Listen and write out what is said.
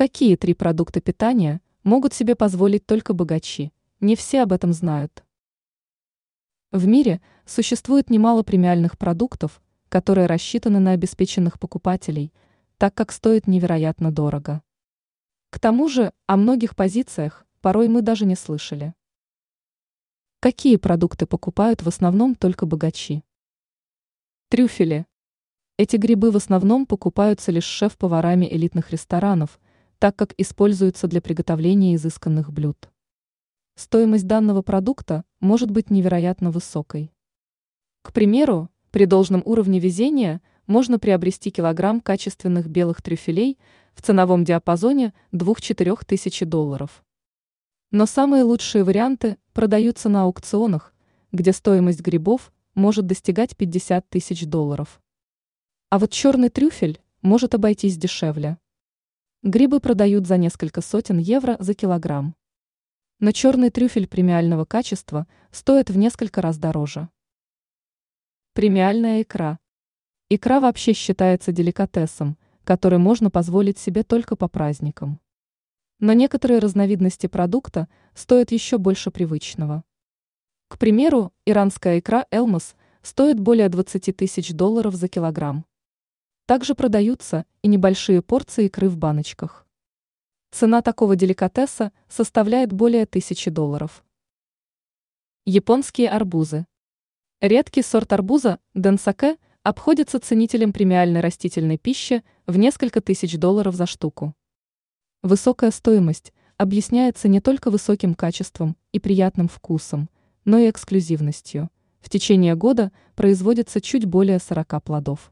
Какие три продукта питания могут себе позволить только богачи? Не все об этом знают. В мире существует немало премиальных продуктов, которые рассчитаны на обеспеченных покупателей, так как стоят невероятно дорого. К тому же о многих позициях порой мы даже не слышали. Какие продукты покупают в основном только богачи? Трюфели. Эти грибы в основном покупаются лишь шеф-поварами элитных ресторанов, так как используются для приготовления изысканных блюд. Стоимость данного продукта может быть невероятно высокой. К примеру, при должном уровне везения можно приобрести килограмм качественных белых трюфелей в ценовом диапазоне 2-4 тысячи долларов. Но самые лучшие варианты продаются на аукционах, где стоимость грибов может достигать 50 тысяч долларов. А вот черный трюфель может обойтись дешевле. Грибы продают за несколько сотен евро за килограмм. Но черный трюфель премиального качества стоит в несколько раз дороже. Премиальная икра. Икра вообще считается деликатесом, который можно позволить себе только по праздникам. Но некоторые разновидности продукта стоят еще больше привычного. К примеру, иранская икра «Элмос» стоит более 20 тысяч долларов за килограмм. Также продаются и небольшие порции икры в баночках. Цена такого деликатеса составляет более тысячи долларов. Японские арбузы. Редкий сорт арбуза денсаке обходится ценителям премиальной растительной пищи в несколько тысяч долларов за штуку. Высокая стоимость объясняется не только высоким качеством и приятным вкусом, но и эксклюзивностью. В течение года производится чуть более 40 плодов.